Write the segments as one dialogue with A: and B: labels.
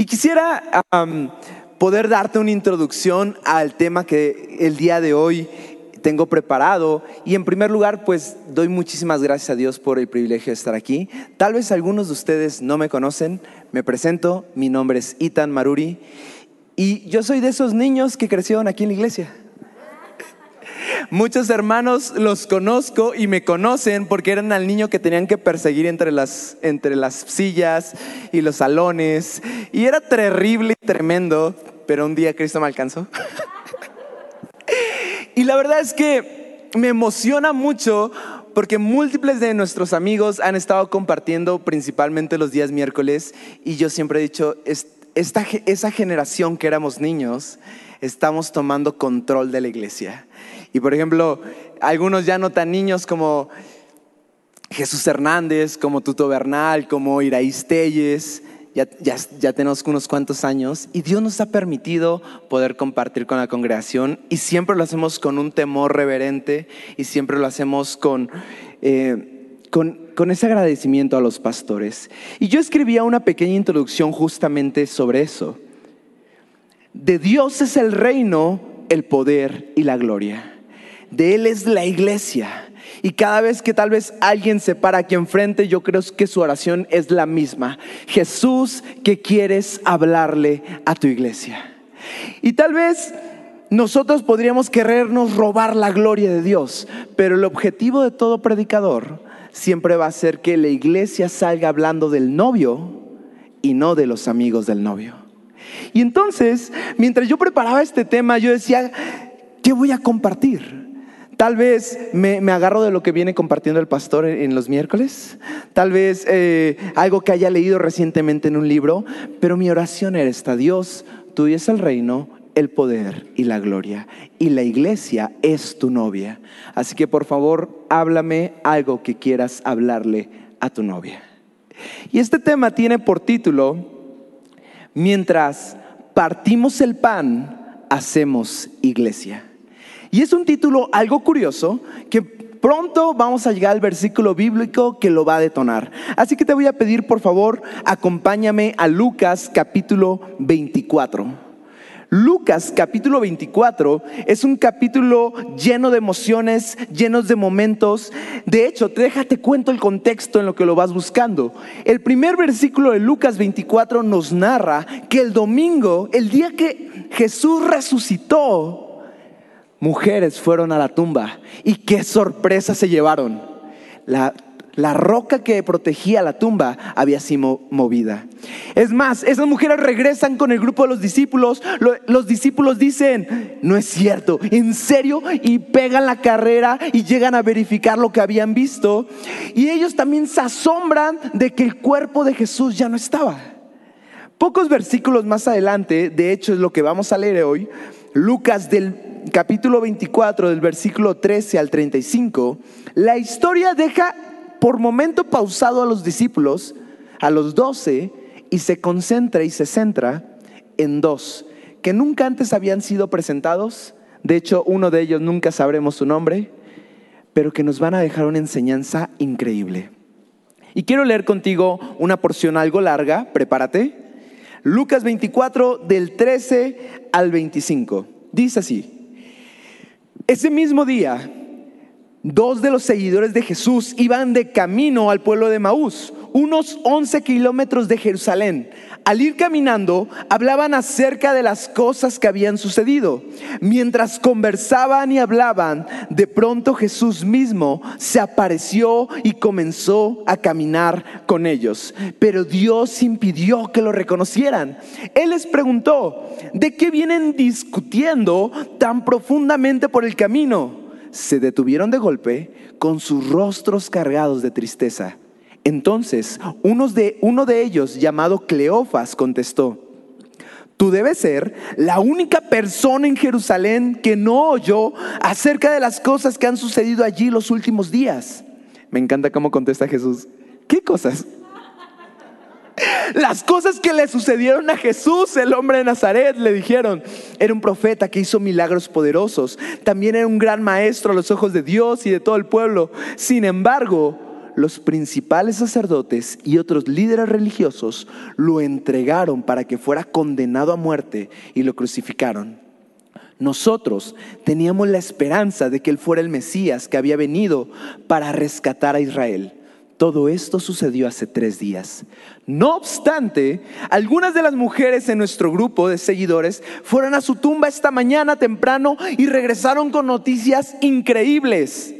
A: Y quisiera am, poder darte una introducción al tema que el día de hoy tengo preparado. Y en primer lugar, pues doy muchísimas gracias a Dios por el privilegio de estar aquí. Tal vez algunos de ustedes no me conocen. Me presento, mi nombre es Itan Maruri. Y yo soy de esos niños que crecieron aquí en la iglesia. Muchos hermanos los conozco y me conocen porque eran al niño que tenían que perseguir entre las, entre las sillas y los salones. Y era terrible y tremendo, pero un día Cristo me alcanzó. y la verdad es que me emociona mucho porque múltiples de nuestros amigos han estado compartiendo principalmente los días miércoles y yo siempre he dicho, esta, esa generación que éramos niños, estamos tomando control de la iglesia. Y por ejemplo, algunos ya no tan niños como Jesús Hernández, como Tuto Bernal, como Iraíz Telles, ya, tenemos unos cuantos años y Dios nos ha permitido poder compartir con la congregación y siempre lo hacemos con un temor reverente y siempre lo hacemos con, eh, con ese agradecimiento a los pastores. Y yo escribía una pequeña introducción justamente sobre eso. De Dios es el reino, el poder y la gloria. De Él es la iglesia. Y cada vez que tal vez alguien se para aquí enfrente, yo creo que su oración es la misma. Jesús, que quieres hablarle a tu iglesia. Y tal vez nosotros podríamos querernos robar la gloria de Dios, pero el objetivo de todo predicador siempre va a ser que la iglesia salga hablando del novio y no de los amigos del novio. Y entonces, mientras yo preparaba este tema, yo decía, ¿qué voy a compartir? Tal vez me, agarro de lo que viene compartiendo el pastor en, en los miércoles, tal vez eh, algo que haya leído recientemente en un libro, pero mi oración era esta, Dios, tuyo es el reino, el poder y la gloria, y la iglesia es tu novia. Así que por favor, háblame algo que quieras hablarle a tu novia. Y este tema tiene por título, mientras partimos el pan, hacemos iglesia. Y es un título algo curioso que pronto vamos a llegar al versículo bíblico que lo va a detonar. Así que te voy a pedir, por favor, acompáñame a Lucas capítulo 24. Lucas capítulo 24 es un capítulo lleno de emociones, llenos de momentos. De hecho, déjate cuento el contexto en lo que lo vas buscando. El primer versículo de Lucas 24 nos narra que el domingo, el día que Jesús resucitó, mujeres fueron a la tumba y qué sorpresa se llevaron. La, la, roca que protegía la tumba había sido movida. Es más, esas mujeres regresan con el grupo de los discípulos. Los discípulos dicen, no es cierto, en serio, y pegan la carrera y llegan a verificar lo que habían visto. Y ellos también se asombran de que el cuerpo de Jesús ya no estaba. Pocos versículos más adelante, de hecho es lo que vamos a leer hoy, Lucas del capítulo 24, del versículo 13 al 35, la historia deja por momento pausado a los discípulos, a los doce, y se concentra y se centra en dos, que nunca antes habían sido presentados, de hecho uno de ellos nunca sabremos su nombre, pero que nos van a dejar una enseñanza increíble. Y quiero leer contigo una porción algo larga, prepárate. Lucas 24 del 13 al 25. Dice así, ese mismo día, dos de los seguidores de Jesús iban de camino al pueblo de Maús, unos 11 kilómetros de Jerusalén. Al ir caminando, hablaban acerca de las cosas que habían sucedido. Mientras conversaban y hablaban, de pronto Jesús mismo se apareció y comenzó a caminar con ellos. Pero Dios impidió que lo reconocieran. Él les preguntó, ¿de qué vienen discutiendo tan profundamente por el camino? Se detuvieron de golpe con sus rostros cargados de tristeza. Entonces uno de, ellos, llamado Cleofas, contestó, Tú debes ser la única persona en Jerusalén que no oyó acerca de las cosas que han sucedido allí los últimos días. Me encanta cómo contesta Jesús. ¿Qué cosas? Las cosas que le sucedieron a Jesús, el hombre de Nazaret, le dijeron, era un profeta que hizo milagros poderosos, también era un gran maestro a los ojos de Dios y de todo el pueblo. Sin embargo, los principales sacerdotes y otros líderes religiosos lo entregaron para que fuera condenado a muerte y lo crucificaron. Nosotros teníamos la esperanza de que Él fuera el Mesías que había venido para rescatar a Israel. Todo esto sucedió hace tres días. No obstante, algunas de las mujeres en nuestro grupo de seguidores fueron a su tumba esta mañana temprano y regresaron con noticias increíbles.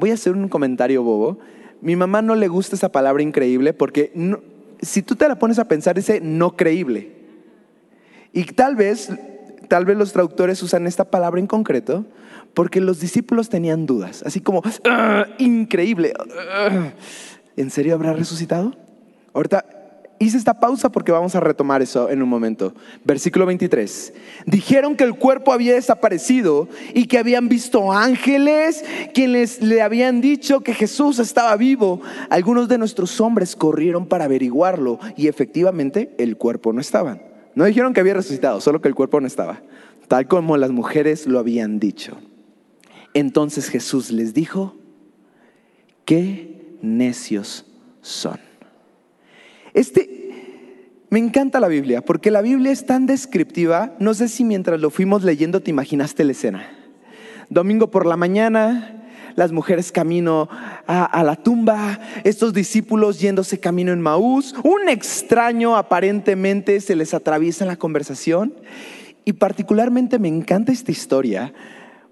A: Voy a hacer un comentario bobo. Mi mamá no le gusta esa palabra increíble porque si tú te la pones a pensar dice no creíble. Y tal vez, tal vez los traductores usan esta palabra en concreto porque los discípulos tenían dudas, así como, ah, increíble, ah, ¿en serio habrá resucitado? Ahorita hice esta pausa porque vamos a retomar eso en un momento. Versículo 23. Dijeron que el cuerpo había desaparecido y que habían visto ángeles quienes le habían dicho que Jesús estaba vivo. Algunos de nuestros hombres corrieron para averiguarlo y efectivamente el cuerpo no estaba. No dijeron que había resucitado, solo que el cuerpo no estaba, tal como las mujeres lo habían dicho. Entonces Jesús les dijo, qué necios son. Este, me encanta la Biblia, porque la Biblia es tan descriptiva, no sé si mientras lo fuimos leyendo te imaginaste la escena. Domingo por la mañana, las mujeres camino a, la tumba, estos discípulos yéndose camino en Maús, un extraño aparentemente se les atraviesa la conversación y particularmente me encanta esta historia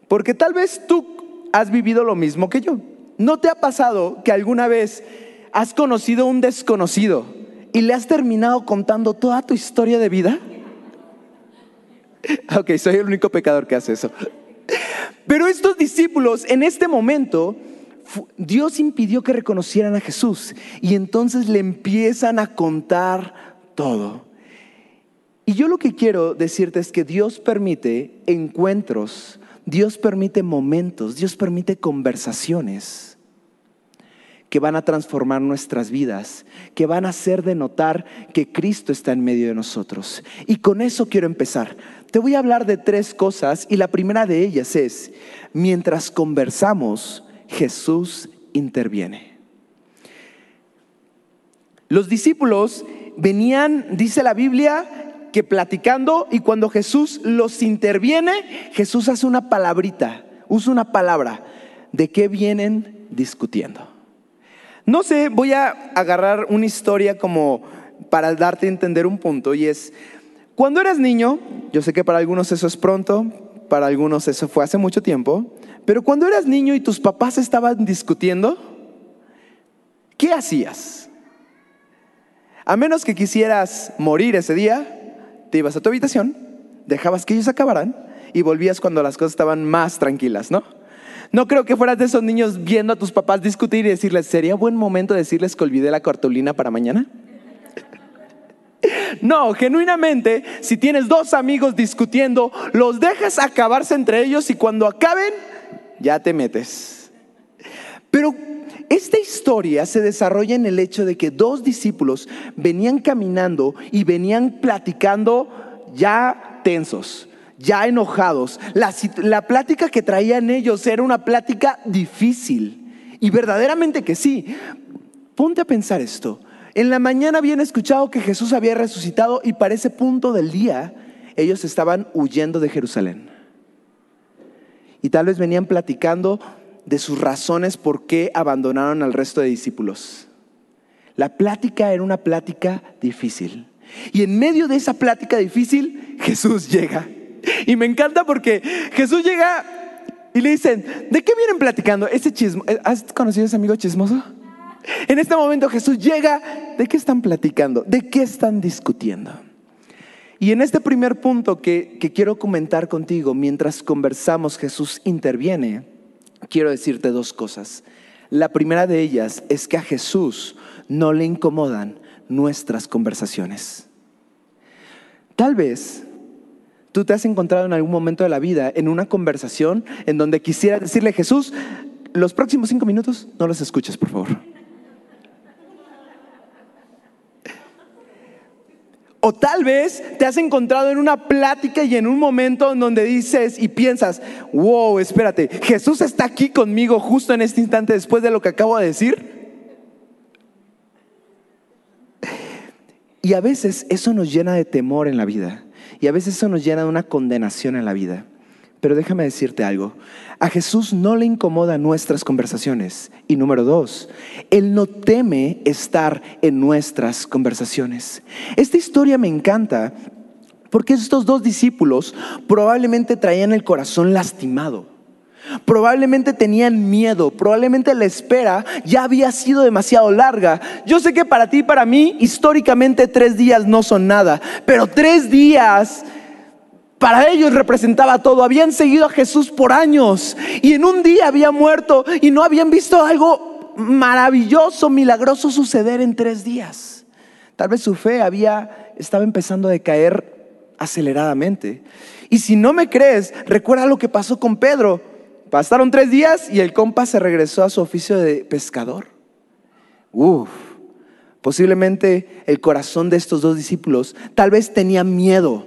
A: porque tal vez tú has vivido lo mismo que yo. ¿No te ha pasado que alguna vez has conocido un desconocido y le has terminado contando toda tu historia de vida? Ok, soy el único pecador que hace eso. Pero estos discípulos en este momento, Dios impidió que reconocieran a Jesús y entonces le empiezan a contar todo. Y yo lo que quiero decirte es que Dios permite encuentros Dios permite momentos, Dios permite conversaciones que van a transformar nuestras vidas, que van a hacer de notar que Cristo está en medio de nosotros. Y con eso quiero empezar. Te voy a hablar de tres cosas y la primera de ellas es, mientras conversamos, Jesús interviene. Los discípulos venían, dice la Biblia, que platicando y cuando Jesús los interviene, Jesús hace una palabrita, usa una palabra. ¿De qué vienen discutiendo? No sé, voy a agarrar una historia como para darte a entender un punto y es, cuando eras niño, yo sé que para algunos eso es pronto, para algunos eso fue hace mucho tiempo, pero cuando eras niño y tus papás estaban discutiendo, ¿qué hacías? A menos que quisieras morir ese día, te ibas a tu habitación, dejabas que ellos acabaran y volvías cuando las cosas estaban más tranquilas, ¿no? No creo que fueras de esos niños viendo a tus papás discutir y decirles, ¿sería buen momento decirles que olvidé la cartulina para mañana? No, genuinamente, si tienes dos amigos discutiendo, los dejas acabarse entre ellos y cuando acaben, ya te metes. Pero esta historia se desarrolla en el hecho de que dos discípulos venían caminando y venían platicando ya tensos, ya enojados. La, plática que traían ellos era una plática difícil. Y verdaderamente que sí. Ponte a pensar esto. En la mañana habían escuchado que Jesús había resucitado y para ese punto del día ellos estaban huyendo de Jerusalén. Y tal vez venían platicando de sus razones por qué abandonaron al resto de discípulos. La plática era una plática difícil. Y en medio de esa plática difícil, Jesús llega. Y me encanta porque Jesús llega y le dicen, ¿de qué vienen platicando? Ese chismo, ¿Has conocido ese amigo chismoso? En este momento Jesús llega, ¿de qué están platicando? ¿De qué están discutiendo? Y en este primer punto que quiero comentar contigo, mientras conversamos, Jesús interviene quiero decirte dos cosas. La primera de ellas es que a Jesús no le incomodan nuestras conversaciones. Tal vez Tú te has encontrado en algún momento de la vida en una conversación en donde quisiera decirle, Jesús, los próximos cinco minutos no los escuches, por favor. O tal vez te has encontrado en una plática y en un momento en donde dices y piensas, wow, espérate, Jesús está aquí conmigo justo en este instante después de lo que acabo de decir. Y a veces eso nos llena de temor en la vida. Y a veces eso nos llena de una condenación en la vida. Pero déjame decirte algo. A Jesús no le incomoda nuestras conversaciones. Y número dos, Él no teme estar en nuestras conversaciones. Esta historia me encanta porque estos dos discípulos probablemente traían el corazón lastimado. Probablemente tenían miedo, probablemente la espera ya había sido demasiado larga. Yo sé que para ti y para mí históricamente tres días no son nada, pero tres días para ellos representaba todo. Habían seguido a Jesús por años y en un día había muerto y no habían visto algo maravilloso, milagroso suceder en tres días. Tal vez su fe había estaba empezando a decaer aceleradamente. Y si no me crees, recuerda lo que pasó con Pedro. Pasaron tres días y el compa se regresó a su oficio de pescador. Uf, posiblemente el corazón de estos dos discípulos tal vez tenía miedo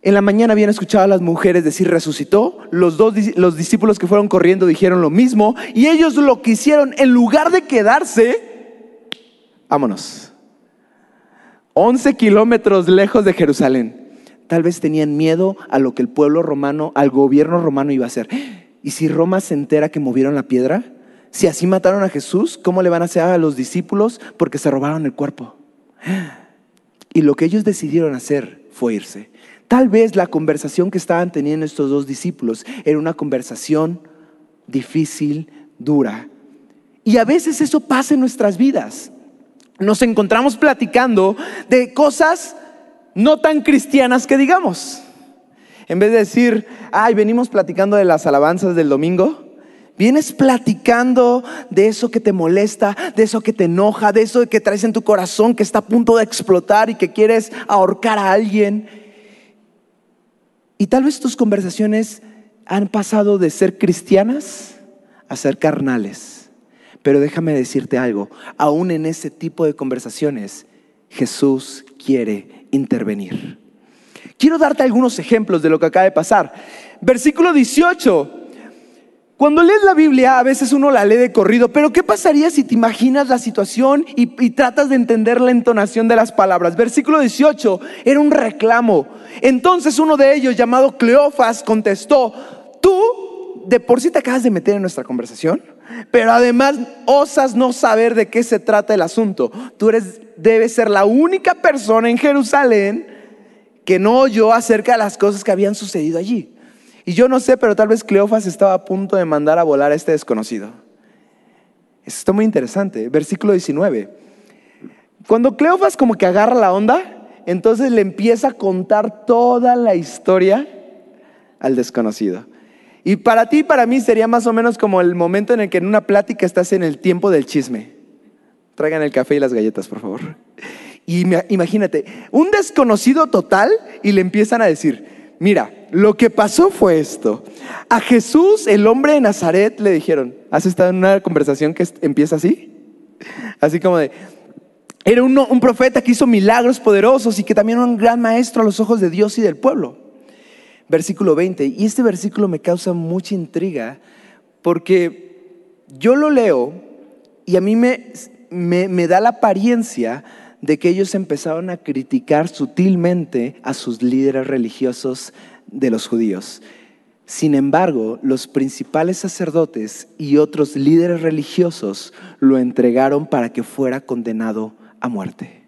A: en la mañana habían escuchado a las mujeres decir resucitó, los dos los discípulos que fueron corriendo dijeron lo mismo y ellos lo que hicieron en lugar de quedarse, vámonos, 11 kilómetros lejos de Jerusalén. Tal vez tenían miedo a lo que el pueblo romano, al gobierno romano iba a hacer. ¿Y si Roma se entera que movieron la piedra? Si así mataron a Jesús, ¿cómo le van a hacer a los discípulos? Porque se robaron el cuerpo. Y lo que ellos decidieron hacer fue irse. Tal vez la conversación que estaban teniendo estos dos discípulos era una conversación difícil, dura. Y a veces eso pasa en nuestras vidas. Nos encontramos platicando de cosas no tan cristianas que digamos. En vez de decir, ay, venimos platicando de las alabanzas del domingo, Vienes platicando de eso que te molesta, de eso que te enoja, de eso que traes en tu corazón que está a punto de explotar y que quieres ahorcar a alguien. Y tal vez tus conversaciones han pasado de ser cristianas a ser carnales. Pero déjame decirte algo, aún en ese tipo de conversaciones, Jesús quiere intervenir. Quiero darte algunos ejemplos de lo que acaba de pasar. Versículo 18. Cuando lees la Biblia, a veces uno la lee de corrido, pero ¿qué pasaría si te imaginas la situación y, tratas de entender la entonación de las palabras? Versículo 18 era un reclamo. Entonces uno de ellos, llamado Cleofas, contestó, tú de por sí te acabas de meter en nuestra conversación, pero además osas no saber de qué se trata el asunto. Tú eres, debes ser la única persona en Jerusalén que no oyó acerca de las cosas que habían sucedido allí. Y yo no sé, pero tal vez Cleofas estaba a punto de mandar a volar a este desconocido. Esto está muy interesante. Versículo 19. Cuando Cleofas como que agarra la onda, entonces le empieza a contar toda la historia al desconocido. Y para ti y para mí sería más o menos como el momento en el que en una plática estás en el tiempo del chisme. Traigan el café y las galletas, por favor. Y imagínate, un desconocido total y le empiezan a decir, mira, lo que pasó fue esto. A Jesús, el hombre de Nazaret, le dijeron, ¿has estado en una conversación que empieza así? Así como de, era un, profeta que hizo milagros poderosos y que también era un gran maestro a los ojos de Dios y del pueblo. Versículo 20. Y este versículo me causa mucha intriga porque yo lo leo y a mí me, me da la apariencia de que ellos empezaron a criticar sutilmente a sus líderes religiosos de los judíos. Sin embargo, los principales sacerdotes y otros líderes religiosos lo entregaron para que fuera condenado a muerte.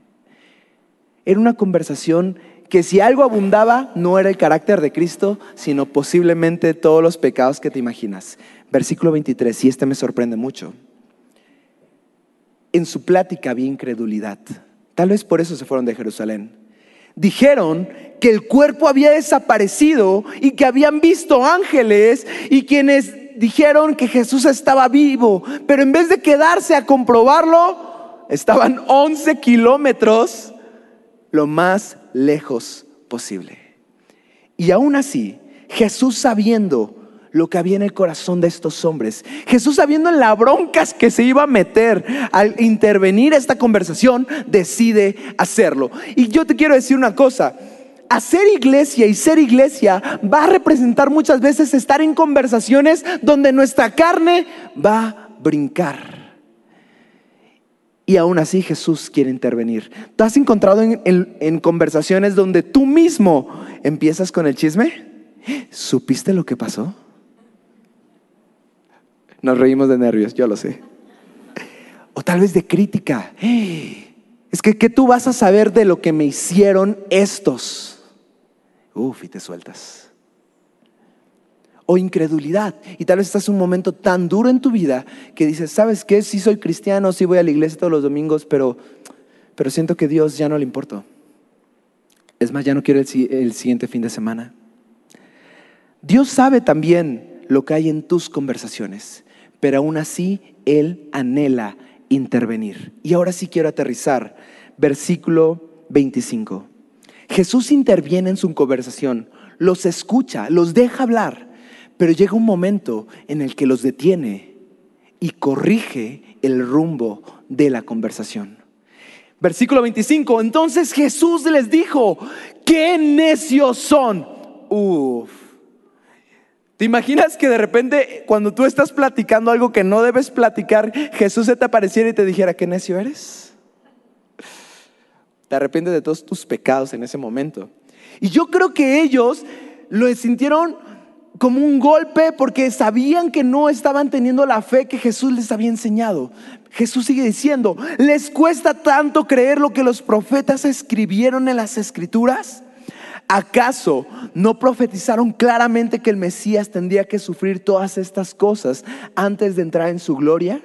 A: Era una conversación que si algo abundaba no era el carácter de Cristo, sino posiblemente todos los pecados que te imaginas. Versículo 23, y este me sorprende mucho. En su plática había incredulidad. Tal vez por eso se fueron de Jerusalén. Dijeron que el cuerpo había desaparecido y que habían visto ángeles y quienes dijeron que Jesús estaba vivo, pero en vez de quedarse a comprobarlo, estaban 11 kilómetros lo más lejos posible. Y aún así, Jesús sabiendo lo que había en el corazón de estos hombres, Jesús sabiendo en la broncas que se iba a meter al intervenir esta conversación, decide hacerlo. Y yo te quiero decir una cosa, hacer iglesia y ser iglesia va a representar muchas veces estar en conversaciones donde nuestra carne va a brincar Y aún así Jesús quiere intervenir. ¿Te has encontrado en, conversaciones donde tú mismo empiezas con el chisme? ¿Supiste lo que pasó? Nos reímos de nervios, yo lo sé. O tal vez de crítica. Es que, ¿qué tú vas a saber de lo que me hicieron estos? Uf, y te sueltas. O incredulidad. Y tal vez estás en un momento tan duro en tu vida que dices, ¿sabes qué? Sí soy cristiano, sí voy a la iglesia todos los domingos, pero, pero siento que Dios ya no le importa. Es más, ya no quiero el, el siguiente fin de semana. Dios sabe también lo que hay en tus conversaciones, pero aún así Él anhela intervenir. Y ahora sí quiero aterrizar. Versículo 25. Jesús interviene en su conversación, los escucha, los deja hablar, pero llega un momento en el que los detiene y corrige el rumbo de la conversación. Versículo 25. Entonces Jesús les dijo, qué necios son. Uf. ¿Te imaginas que de repente cuando tú estás platicando algo que no debes platicar, Jesús se te apareciera y te dijera, qué necio eres? Te arrepientes de todos tus pecados en ese momento. Y yo creo que ellos lo sintieron como un golpe porque sabían que no estaban teniendo la fe que Jesús les había enseñado. Jesús sigue diciendo, ¿les cuesta tanto creer lo que los profetas escribieron en las escrituras? ¿Acaso no profetizaron claramente que el Mesías tendría que sufrir todas estas cosas antes de entrar en su gloria?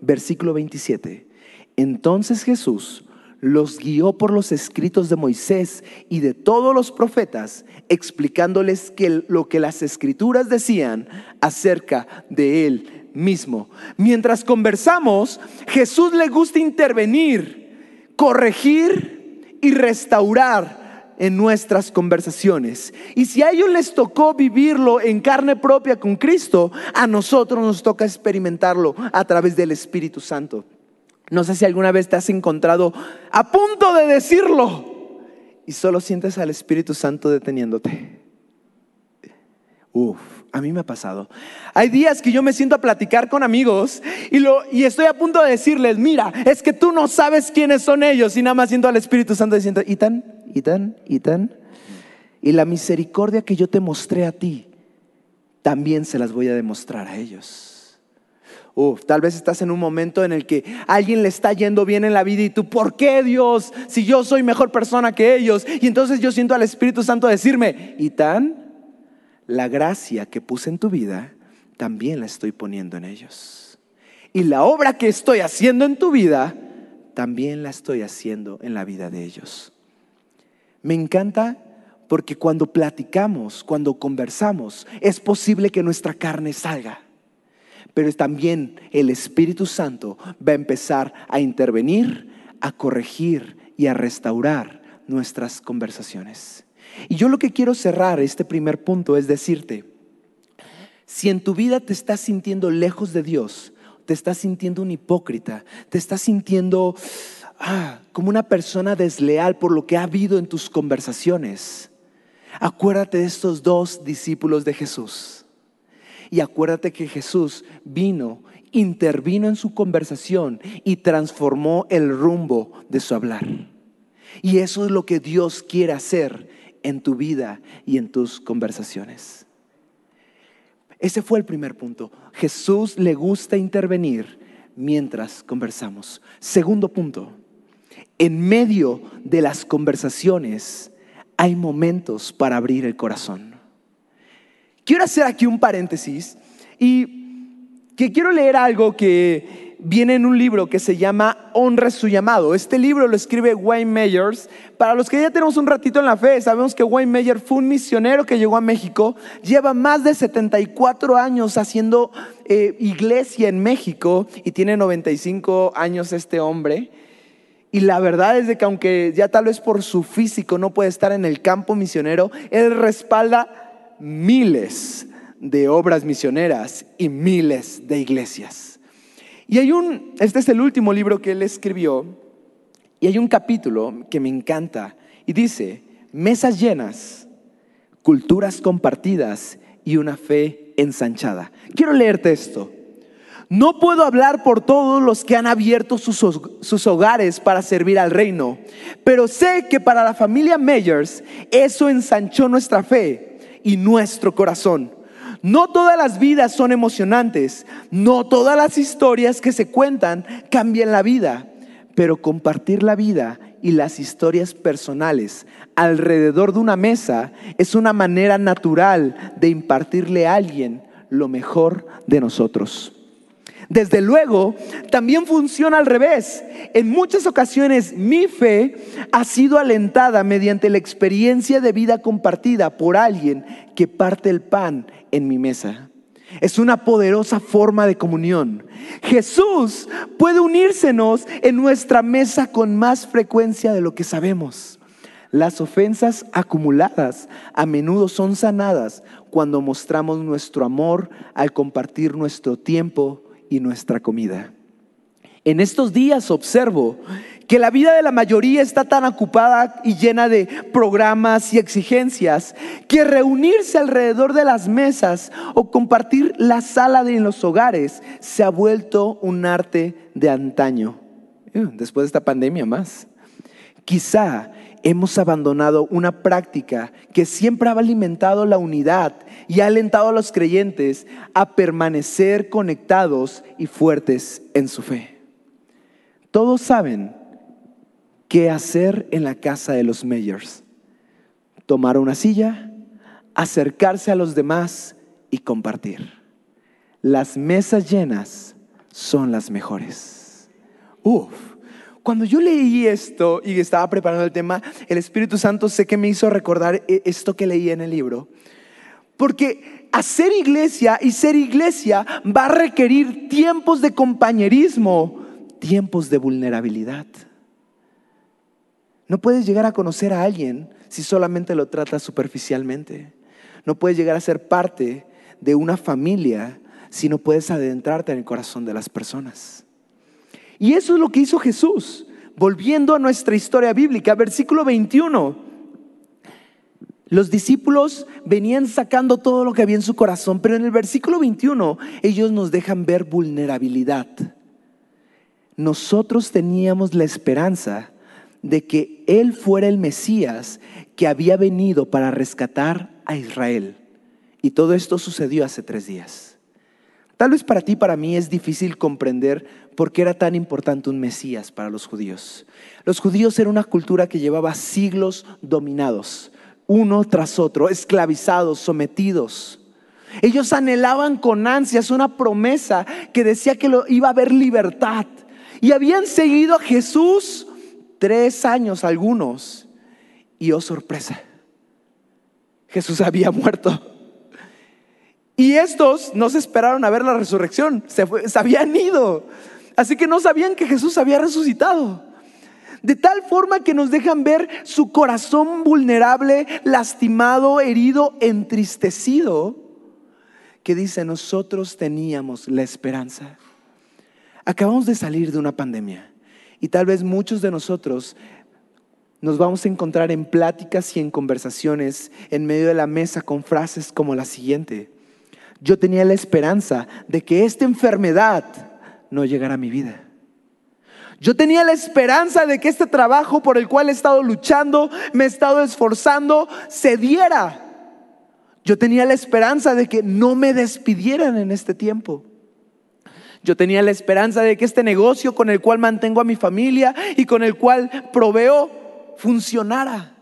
A: Versículo 27. Entonces Jesús los guió por los escritos de Moisés y de todos los profetas, explicándoles que lo que las escrituras decían acerca de él mismo. Mientras conversamos, Jesús le gusta intervenir, corregir y restaurar en nuestras conversaciones. Y si a ellos les tocó vivirlo en carne propia con Cristo, a nosotros nos toca experimentarlo a través del Espíritu Santo. No sé si alguna vez te has encontrado a punto de decirlo y solo sientes al Espíritu Santo deteniéndote. Uf, a mí me ha pasado. Hay días que yo me siento a platicar con amigos y, lo, y estoy a punto de decirles, mira, es que tú no sabes quiénes son ellos y nada más siento al Espíritu Santo diciendo, ¿y tan? y tan y tan. Y la misericordia que yo te mostré a ti, también se las voy a demostrar a ellos. Tal vez estás en un momento en el que alguien le está yendo bien en la vida y tú, ¿por qué Dios? Si yo soy mejor persona que ellos. Y entonces yo siento al Espíritu Santo decirme, y tan, la gracia que puse en tu vida, también la estoy poniendo en ellos. Y la obra que estoy haciendo en tu vida, también la estoy haciendo en la vida de ellos. Me encanta porque cuando platicamos, cuando conversamos, es posible que nuestra carne salga. Pero también el Espíritu Santo va a empezar a intervenir, a corregir y a restaurar nuestras conversaciones. Y yo lo que quiero cerrar este primer punto es decirte, si en tu vida te estás sintiendo lejos de Dios, te estás sintiendo un hipócrita, te estás sintiendo ah, como una persona desleal por lo que ha habido en tus conversaciones. Acuérdate de estos dos discípulos de Jesús. Y acuérdate que Jesús vino, intervino en su conversación y transformó el rumbo de su hablar. Y eso es lo que Dios quiere hacer en tu vida y en tus conversaciones. Ese fue el primer punto. Jesús le gusta intervenir mientras conversamos. Segundo punto, en medio de las conversaciones hay momentos para abrir el corazón. Quiero hacer aquí un paréntesis y que quiero leer algo que viene en un libro que se llama Honra su llamado. Este libro lo escribe Wayne Mayers. Para los que ya tenemos un ratito en la fe, sabemos que Wayne Mayer fue un misionero que llegó a México, lleva más de 74 años haciendo eh, iglesia en México y tiene 95 años este hombre. Y la verdad es de que aunque ya tal vez por su físico no puede estar en el campo misionero, él respalda miles de obras misioneras y miles de iglesias. Y hay un, este es el último libro que él escribió, y hay un capítulo que me encanta, y dice, mesas llenas, culturas compartidas y una fe ensanchada. Quiero leerte esto. No puedo hablar por todos los que han abierto sus, hogares para servir al reino, pero sé que para la familia Meyers eso ensanchó nuestra fe y nuestro corazón. No todas las vidas son emocionantes, no todas las historias que se cuentan cambian la vida, pero compartir la vida y las historias personales alrededor de una mesa es una manera natural de impartirle a alguien lo mejor de nosotros. Desde luego, también funciona al revés. En muchas ocasiones mi fe ha sido alentada mediante la experiencia de vida compartida por alguien que parte el pan en mi mesa. Es una poderosa forma de comunión. Jesús puede unírsenos en nuestra mesa con más frecuencia de lo que sabemos. Las ofensas acumuladas a menudo son sanadas cuando mostramos nuestro amor al compartir nuestro tiempo y nuestra comida. En estos días observo que la vida de la mayoría está tan ocupada y llena de programas y exigencias que reunirse alrededor de las mesas o compartir la sala en los hogares se ha vuelto un arte de antaño. Uh, después de esta pandemia más. Quizá hemos abandonado una práctica que siempre ha alimentado la unidad y ha alentado a los creyentes a permanecer conectados y fuertes en su fe. Todos saben qué hacer en la casa de los Meyers. Tomar una silla, acercarse a los demás y compartir. Las mesas llenas son las mejores. Uf, cuando yo leí esto y estaba preparando el tema, el Espíritu Santo sé que me hizo recordar e-, esto que leí en el libro. Porque hacer iglesia y ser iglesia va a requerir tiempos de compañerismo, tiempos de vulnerabilidad. No puedes llegar a conocer a alguien si solamente lo tratas superficialmente. No puedes llegar a ser parte de una familia si no puedes adentrarte en el corazón de las personas. Y eso es lo que hizo Jesús. Volviendo a nuestra historia bíblica, versículo 21. Los discípulos venían sacando todo lo que había en su corazón, pero en el versículo 21 ellos nos dejan ver vulnerabilidad. Nosotros teníamos la esperanza de que Él fuera el Mesías que había venido para rescatar a Israel. Y todo esto sucedió hace tres días. Tal vez para ti, para mí, es difícil comprender por qué era tan importante un Mesías para los judíos. Los judíos eran una cultura que llevaba siglos dominados uno tras otro, esclavizados, sometidos. Ellos anhelaban con ansias una promesa que decía que lo, iba a haber libertad. Y habían seguido a Jesús tres años algunos. Y oh sorpresa, Jesús había muerto. Y estos no se esperaron a ver la resurrección, se, habían ido. Así que no sabían que Jesús había resucitado de tal forma que nos dejan ver su corazón vulnerable, lastimado, herido, entristecido, que dice, nosotros teníamos la esperanza. Acabamos de salir de una pandemia y tal vez muchos de nosotros nos vamos a encontrar en pláticas y en conversaciones en medio de la mesa con frases como la siguiente. Yo tenía la esperanza de que esta enfermedad no llegara a mi vida. Yo tenía la esperanza de que este trabajo por el cual he estado luchando, me he estado esforzando, se diera. Yo tenía la esperanza de que no me despidieran en este tiempo. Yo tenía la esperanza de que este negocio con el cual mantengo a mi familia y con el cual proveo funcionara.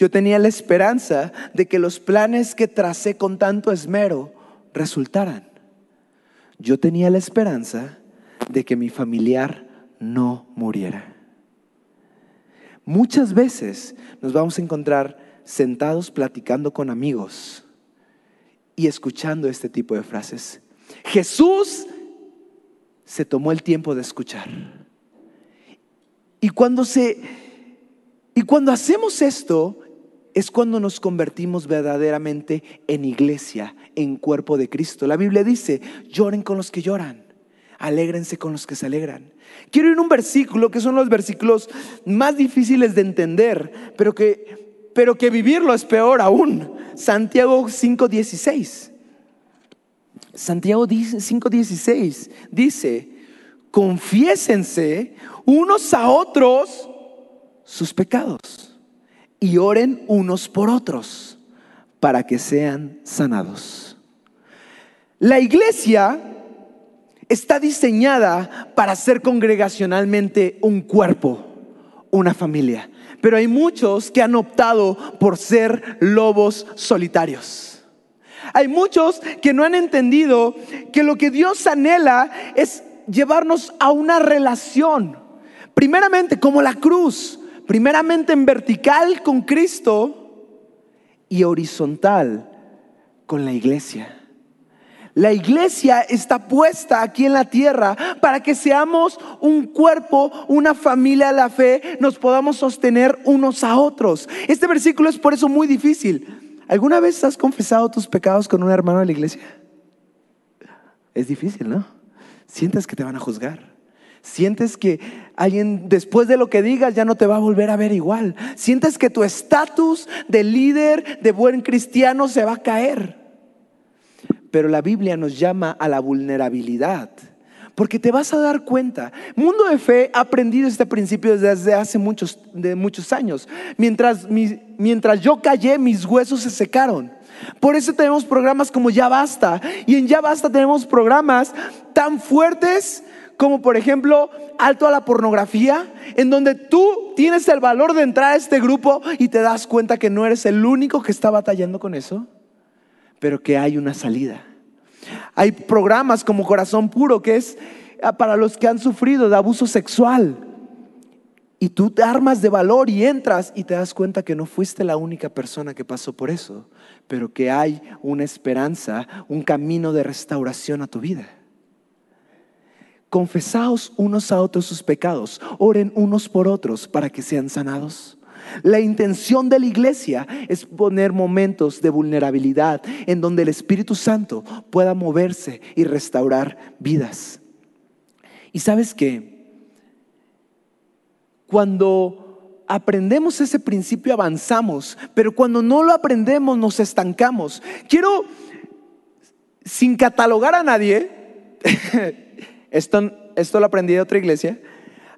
A: Yo tenía la esperanza de que los planes que tracé con tanto esmero resultaran. Yo tenía la esperanza de que mi familiar no muriera. Muchas veces nos vamos a encontrar sentados platicando con amigos y escuchando este tipo de frases. Jesús se tomó el tiempo de escuchar. Y cuando se y cuando hacemos esto es cuando nos convertimos verdaderamente en iglesia, en cuerpo de Cristo. La Biblia dice, lloren con los que lloran, alégrense con los que se alegran. Quiero ir a un versículo que son los versículos más difíciles de entender, pero que, pero que vivirlo es peor aún. Santiago 5:16. Santiago 5:16 dice, confiésense unos a otros sus pecados y oren unos por otros para que sean sanados. La iglesia está diseñada para ser congregacionalmente un cuerpo, una familia. Pero hay muchos que han optado por ser lobos solitarios. Hay muchos que no han entendido que lo que Dios anhela es llevarnos a una relación. Primeramente como la cruz, primeramente en vertical con Cristo y horizontal con la iglesia. La iglesia está puesta aquí en la tierra para que seamos un cuerpo, una familia de la fe, nos podamos sostener unos a otros. Este versículo es por eso muy difícil. ¿Alguna vez has confesado tus pecados con un hermano de la iglesia? Es difícil, ¿no? Sientes que te van a juzgar. Sientes que alguien después de lo que digas ya no te va a volver a ver igual. Sientes que tu estatus de líder, de buen cristiano se va a caer. Pero la Biblia nos llama a la vulnerabilidad. Porque te vas a dar cuenta. Mundo de Fe ha aprendido este principio desde hace muchos, de muchos años. Mientras, mientras yo callé, mis huesos se secaron. Por eso tenemos programas como Ya Basta. Y en Ya Basta tenemos programas tan fuertes como por ejemplo Alto a la pornografía, en donde tú tienes el valor de entrar a este grupo y te das cuenta que no eres el único que está batallando con eso pero que hay una salida. Hay programas como Corazón Puro, que es ah, para los que han sufrido de abuso sexual. Y tú te armas de valor y entras y te das cuenta que no fuiste la única persona que pasó por eso, pero que hay una esperanza, un camino de restauración a tu vida. Confesaos unos a otros sus pecados, oren unos por otros para que sean sanados. La intención de la iglesia es poner momentos de vulnerabilidad en donde el Espíritu Santo pueda moverse y restaurar vidas. Y sabes que cuando aprendemos ese principio avanzamos, pero cuando no lo aprendemos nos estancamos. Quiero, sin catalogar a nadie, esto, esto lo aprendí de otra iglesia,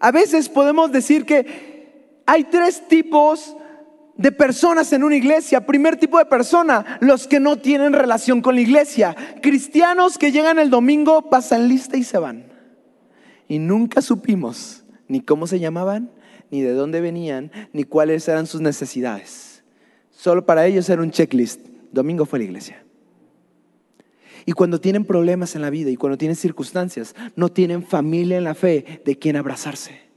A: a veces podemos decir que hay tres tipos de personas en una iglesia. Primer tipo de persona, los que no tienen relación con la iglesia. Cristianos que llegan el domingo, pasan lista y se van. Y nunca supimos ni cómo se llamaban, ni de dónde venían, ni cuáles eran sus necesidades. Solo para ellos era un checklist. Domingo fue la iglesia. Y cuando tienen problemas en la vida y cuando tienen circunstancias, no tienen familia en la fe de quien abrazarse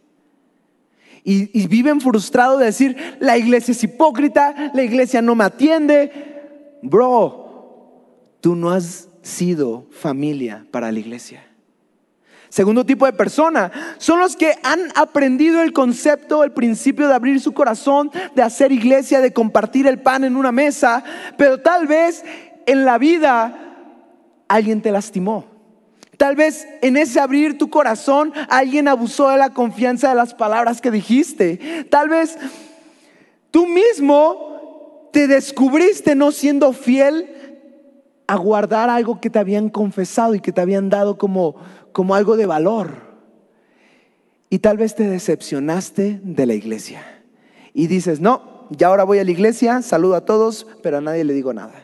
A: y, viven frustrados de decir, la iglesia es hipócrita, la iglesia no me atiende. Bro, tú no has sido familia para la iglesia. Segundo tipo de persona son los que han aprendido el concepto, el principio de abrir su corazón, de hacer iglesia, de compartir el pan en una mesa, pero tal vez en la vida alguien te lastimó. Tal vez en ese abrir tu corazón alguien abusó de la confianza de las palabras que dijiste. Tal vez tú mismo te descubriste no siendo fiel a guardar algo que te habían confesado y que te habían dado como, como algo de valor. Y tal vez te decepcionaste de la iglesia. Y dices, no, ya ahora voy a la iglesia, saludo a todos, pero a nadie le digo nada.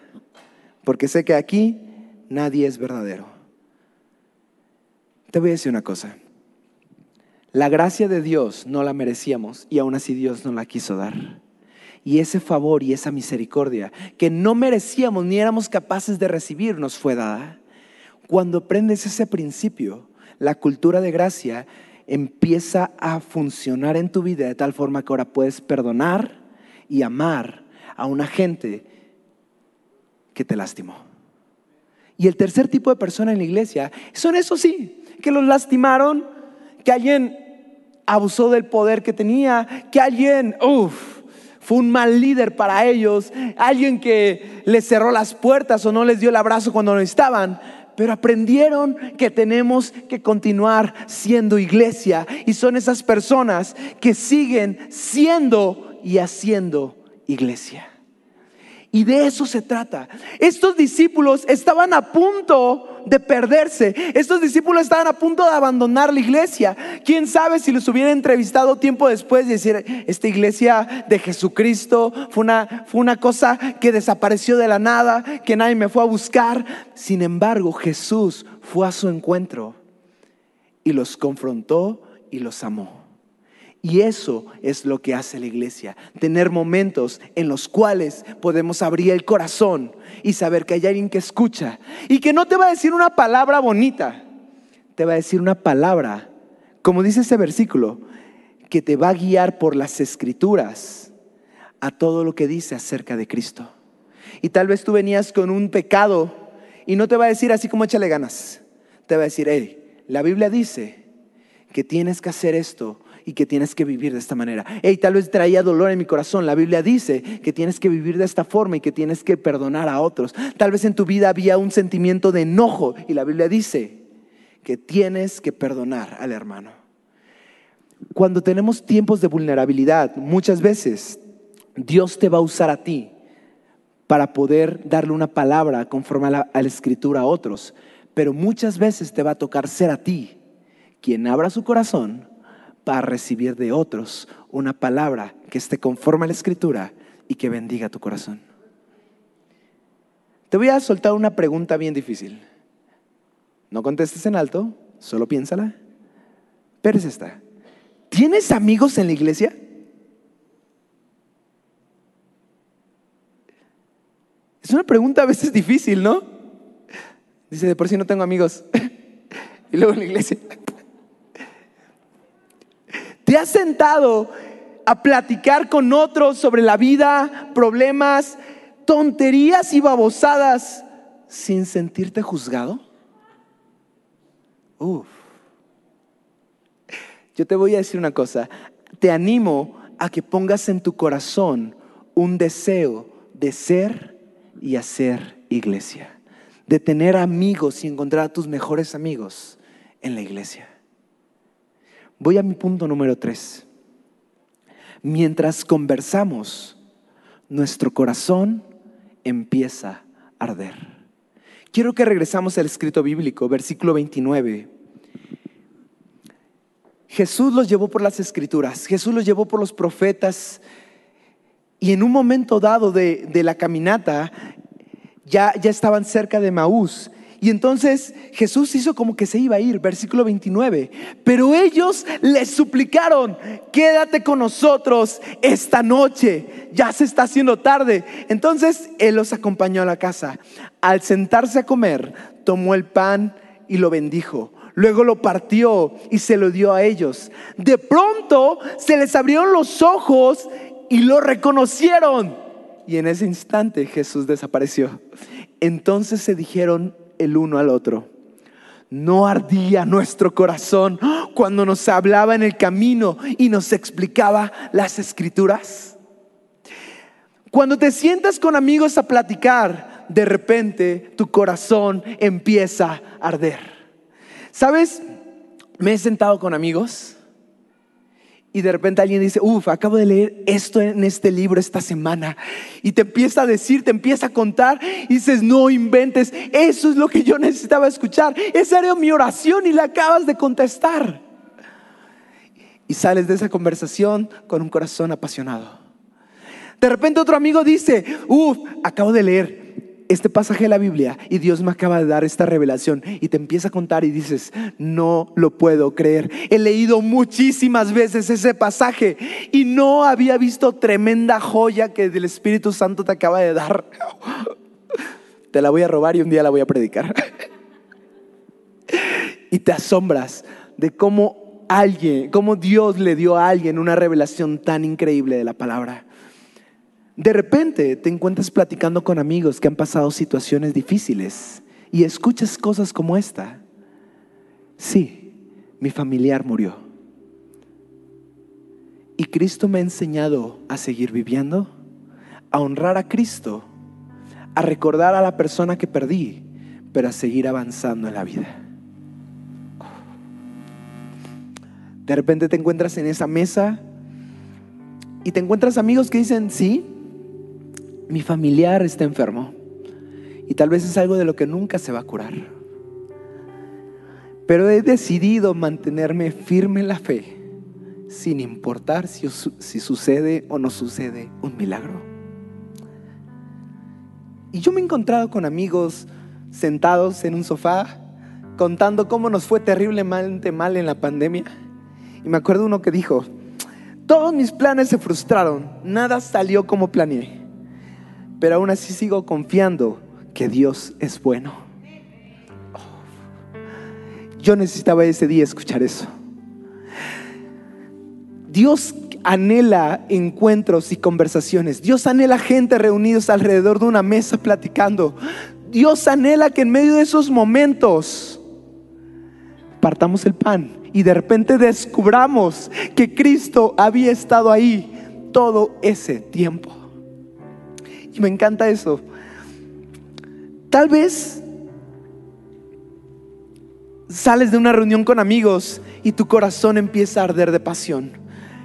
A: Porque sé que aquí nadie es verdadero. Te voy a decir una cosa. La gracia de Dios no la merecíamos y aún así Dios nos la quiso dar. Y ese favor y esa misericordia que no merecíamos ni éramos capaces de recibir nos fue dada. Cuando aprendes ese principio, la cultura de gracia empieza a funcionar en tu vida de tal forma que ahora puedes perdonar y amar a una gente que te lastimó. Y el tercer tipo de persona en la iglesia son esos sí, que los lastimaron, que alguien abusó del poder que tenía, que alguien, uff, fue un mal líder para ellos, alguien que les cerró las puertas o no les dio el abrazo cuando no estaban, pero aprendieron que tenemos que continuar siendo iglesia y son esas personas que siguen siendo y haciendo iglesia. Y de eso se trata. Estos discípulos estaban a punto de perderse. Estos discípulos estaban a punto de abandonar la iglesia. ¿Quién sabe si los hubiera entrevistado tiempo después y decir, esta iglesia de Jesucristo fue una, fue una cosa que desapareció de la nada, que nadie me fue a buscar? Sin embargo, Jesús fue a su encuentro y los confrontó y los amó. Y eso es lo que hace la iglesia, tener momentos en los cuales podemos abrir el corazón y saber que hay alguien que escucha y que no te va a decir una palabra bonita, te va a decir una palabra, como dice ese versículo, que te va a guiar por las escrituras a todo lo que dice acerca de Cristo. Y tal vez tú venías con un pecado y no te va a decir así como échale ganas, te va a decir, hey, la Biblia dice que tienes que hacer esto y que tienes que vivir de esta manera. Hey, tal vez traía dolor en mi corazón. La Biblia dice que tienes que vivir de esta forma y que tienes que perdonar a otros. Tal vez en tu vida había un sentimiento de enojo y la Biblia dice que tienes que perdonar al hermano. Cuando tenemos tiempos de vulnerabilidad, muchas veces Dios te va a usar a ti para poder darle una palabra conforme a la, a la escritura a otros. Pero muchas veces te va a tocar ser a ti quien abra su corazón para recibir de otros una palabra que esté conforme a la escritura y que bendiga tu corazón. Te voy a soltar una pregunta bien difícil. No contestes en alto, solo piénsala. Pero es esta. ¿Tienes amigos en la iglesia? Es una pregunta a veces difícil, ¿no? Dice, de por sí no tengo amigos. y luego en la iglesia. ¿Te has sentado a platicar con otros sobre la vida, problemas, tonterías y babosadas sin sentirte juzgado? Uf. Yo te voy a decir una cosa. Te animo a que pongas en tu corazón un deseo de ser y hacer iglesia. De tener amigos y encontrar a tus mejores amigos en la iglesia. Voy a mi punto número tres. Mientras conversamos, nuestro corazón empieza a arder. Quiero que regresamos al escrito bíblico, versículo 29. Jesús los llevó por las escrituras, Jesús los llevó por los profetas y en un momento dado de, de la caminata ya, ya estaban cerca de Maús y entonces Jesús hizo como que se iba a ir, versículo 29. Pero ellos le suplicaron, quédate con nosotros esta noche, ya se está haciendo tarde. Entonces Él los acompañó a la casa. Al sentarse a comer, tomó el pan y lo bendijo. Luego lo partió y se lo dio a ellos. De pronto se les abrieron los ojos y lo reconocieron. Y en ese instante Jesús desapareció. Entonces se dijeron el uno al otro. No ardía nuestro corazón cuando nos hablaba en el camino y nos explicaba las escrituras. Cuando te sientas con amigos a platicar, de repente tu corazón empieza a arder. ¿Sabes? Me he sentado con amigos y de repente alguien dice, uff, acabo de leer esto en este libro esta semana. Y te empieza a decir, te empieza a contar y dices, no inventes, eso es lo que yo necesitaba escuchar. Esa era mi oración y la acabas de contestar. Y sales de esa conversación con un corazón apasionado. De repente otro amigo dice, uff, acabo de leer este pasaje de la Biblia y Dios me acaba de dar esta revelación y te empieza a contar y dices, no lo puedo creer. He leído muchísimas veces ese pasaje y no había visto tremenda joya que el Espíritu Santo te acaba de dar. Te la voy a robar y un día la voy a predicar. Y te asombras de cómo alguien, cómo Dios le dio a alguien una revelación tan increíble de la palabra. De repente te encuentras platicando con amigos que han pasado situaciones difíciles y escuchas cosas como esta. Sí, mi familiar murió. Y Cristo me ha enseñado a seguir viviendo, a honrar a Cristo, a recordar a la persona que perdí, pero a seguir avanzando en la vida. De repente te encuentras en esa mesa y te encuentras amigos que dicen, sí, mi familiar está enfermo y tal vez es algo de lo que nunca se va a curar. Pero he decidido mantenerme firme en la fe, sin importar si, si sucede o no sucede un milagro. Y yo me he encontrado con amigos sentados en un sofá contando cómo nos fue terriblemente mal en la pandemia. Y me acuerdo uno que dijo, todos mis planes se frustraron, nada salió como planeé, pero aún así sigo confiando que Dios es bueno. Yo necesitaba ese día escuchar eso. Dios anhela encuentros y conversaciones. Dios anhela gente reunidos alrededor de una mesa platicando. Dios anhela que en medio de esos momentos partamos el pan y de repente descubramos que Cristo había estado ahí todo ese tiempo. Y me encanta eso. Tal vez sales de una reunión con amigos y tu corazón empieza a arder de pasión.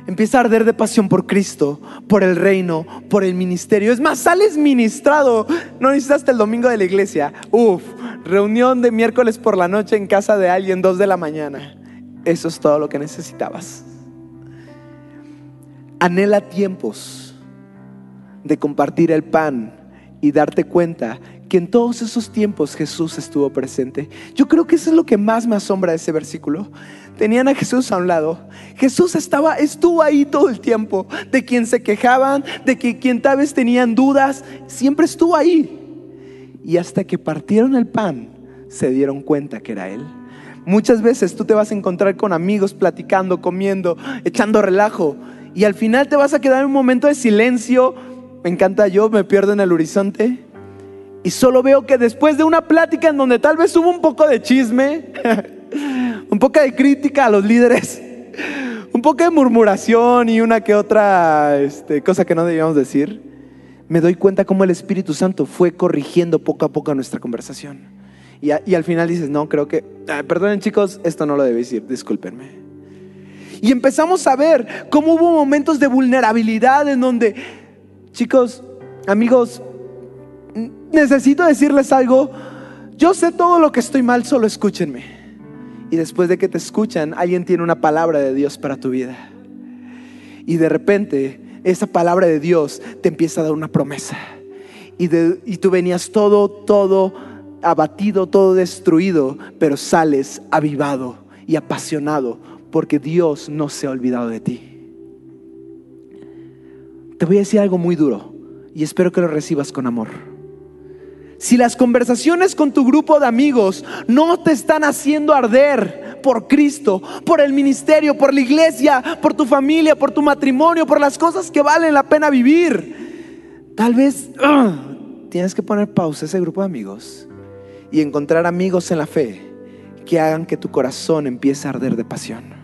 A: Empieza a arder de pasión por Cristo, por el reino, por el ministerio. Es más, sales ministrado. No necesitas hasta el domingo de la iglesia. Uf, reunión de miércoles por la noche en casa de alguien, dos de la mañana. Eso es todo lo que necesitabas. Anhela tiempos de compartir el pan y darte cuenta que en todos esos tiempos Jesús estuvo presente. Yo creo que eso es lo que más me asombra de ese versículo. Tenían a Jesús a un lado. Jesús estaba, estuvo ahí todo el tiempo. De quien se quejaban, de que quien tal vez tenían dudas, siempre estuvo ahí. Y hasta que partieron el pan, se dieron cuenta que era Él. Muchas veces tú te vas a encontrar con amigos platicando, comiendo, echando relajo. Y al final te vas a quedar en un momento de silencio. Me encanta yo, me pierdo en el horizonte y solo veo que después de una plática en donde tal vez hubo un poco de chisme, un poco de crítica a los líderes, un poco de murmuración y una que otra este, cosa que no debíamos decir, me doy cuenta cómo el Espíritu Santo fue corrigiendo poco a poco nuestra conversación. Y, al final dices, no, creo que, perdonen chicos, esto no lo debéis decir, discúlpenme. Y empezamos a ver cómo hubo momentos de vulnerabilidad en donde, chicos, amigos, necesito decirles algo, yo sé todo lo que estoy mal, solo escúchenme. Y después de que te escuchan, alguien tiene una palabra de Dios para tu vida. Y de repente, esa palabra de Dios te empieza a dar una promesa. Y, y tú venías todo, todo abatido, todo destruido, pero sales avivado y apasionado porque Dios no se ha olvidado de ti. Te voy a decir algo muy duro y espero que lo recibas con amor. Si las conversaciones con tu grupo de amigos no te están haciendo arder por Cristo, por el ministerio, por la iglesia, por tu familia, por tu matrimonio, por las cosas que valen la pena vivir, tal vez ah, tienes que poner pausa a ese grupo de amigos y encontrar amigos en la fe que hagan que tu corazón empiece a arder de pasión.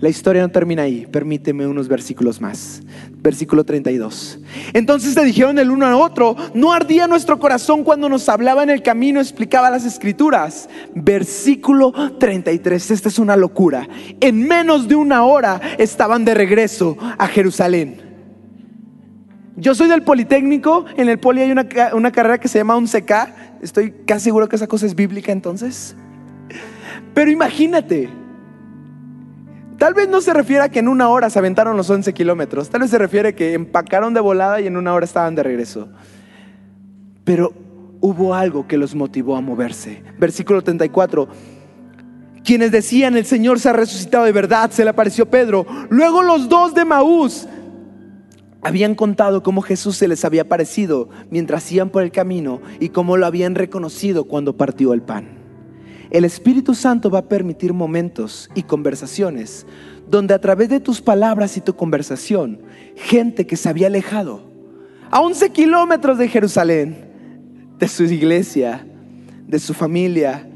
A: La historia no termina ahí, permíteme unos versículos más. Versículo 32. Entonces se dijeron el uno al otro, no ardía nuestro corazón cuando nos hablaba en el camino, explicaba las escrituras. Versículo 33, esta es una locura. En menos de una hora estaban de regreso a Jerusalén. Yo soy del Politécnico, en el Poli hay una, una carrera que se llama 11K, estoy casi seguro que esa cosa es bíblica entonces. Pero imagínate, Tal vez no se refiere a que en una hora se aventaron los 11 kilómetros. Tal vez se refiere a que empacaron de volada y en una hora estaban de regreso. Pero hubo algo que los motivó a moverse. Versículo 34. Quienes decían el Señor se ha resucitado de verdad, se le apareció Pedro. Luego los dos de Maús habían contado cómo Jesús se les había aparecido mientras iban por el camino y cómo lo habían reconocido cuando partió el pan. El Espíritu Santo va a permitir momentos y conversaciones donde a través de tus palabras y tu conversación, gente que se había alejado a 11 kilómetros de Jerusalén, de su iglesia, de su familia,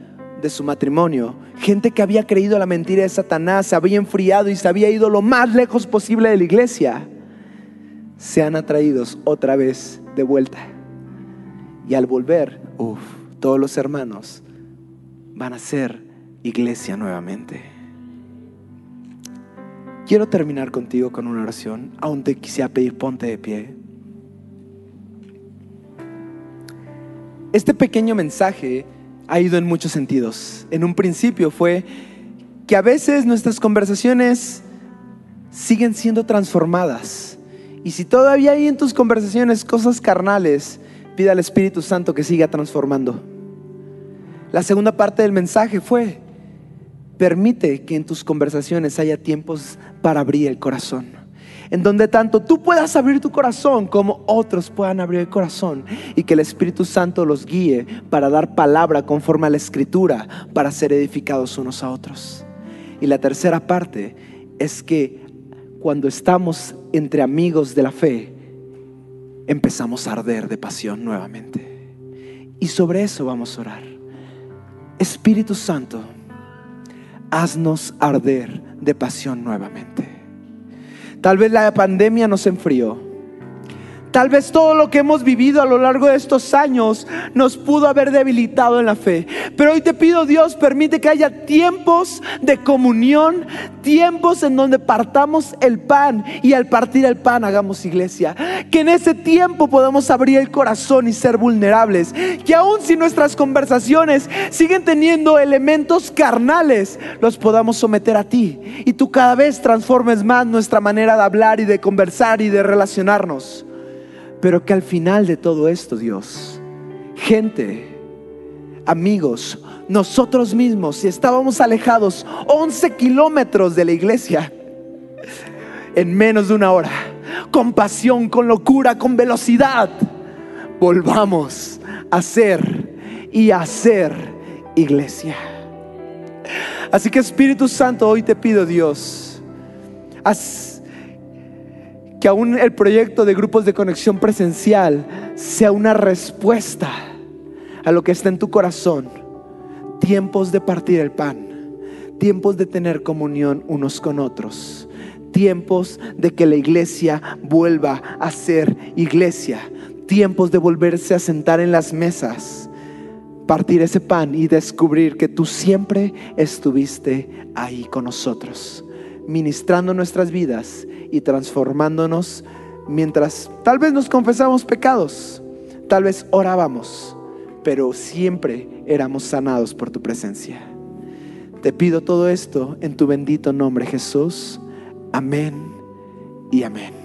A: de su matrimonio, gente que había creído la mentira de Satanás, se había enfriado y se había ido lo más lejos posible de la iglesia, sean atraídos otra vez de vuelta. Y al volver, uff, todos los hermanos van a ser iglesia nuevamente. Quiero terminar contigo con una oración. Aún te quisiera pedir, ponte de pie. Este pequeño mensaje ha ido en muchos sentidos. En un principio fue que a veces nuestras conversaciones siguen siendo transformadas. Y si todavía hay en tus conversaciones cosas carnales, pida al Espíritu Santo que siga transformando. La segunda parte del mensaje fue, permite que en tus conversaciones haya tiempos para abrir el corazón en donde tanto tú puedas abrir tu corazón como otros puedan abrir el corazón y que el Espíritu Santo los guíe para dar palabra conforme a la Escritura, para ser edificados unos a otros. Y la tercera parte es que cuando estamos entre amigos de la fe, empezamos a arder de pasión nuevamente. Y sobre eso vamos a orar. Espíritu Santo, haznos arder de pasión nuevamente. Tal vez la pandemia nos enfrió. Tal vez todo lo que hemos vivido a lo largo de estos años nos pudo haber debilitado en la fe. Pero hoy te pido, Dios, permite que haya tiempos de comunión, tiempos en donde partamos el pan y al partir el pan hagamos iglesia. Que en ese tiempo podamos abrir el corazón y ser vulnerables. Que aun si nuestras conversaciones siguen teniendo elementos carnales, los podamos someter a ti. Y tú cada vez transformes más nuestra manera de hablar y de conversar y de relacionarnos. Pero que al final de todo esto, Dios, gente, amigos, nosotros mismos, si estábamos alejados 11 kilómetros de la iglesia, en menos de una hora, con pasión, con locura, con velocidad, volvamos a ser y a hacer iglesia. Así que Espíritu Santo, hoy te pido Dios, haz que aún el proyecto de grupos de conexión presencial sea una respuesta a lo que está en tu corazón. Tiempos de partir el pan, tiempos de tener comunión unos con otros, tiempos de que la iglesia vuelva a ser iglesia, tiempos de volverse a sentar en las mesas, partir ese pan y descubrir que tú siempre estuviste ahí con nosotros, ministrando nuestras vidas y transformándonos mientras tal vez nos confesamos pecados, tal vez orábamos, pero siempre éramos sanados por tu presencia. Te pido todo esto en tu bendito nombre Jesús. Amén y amén.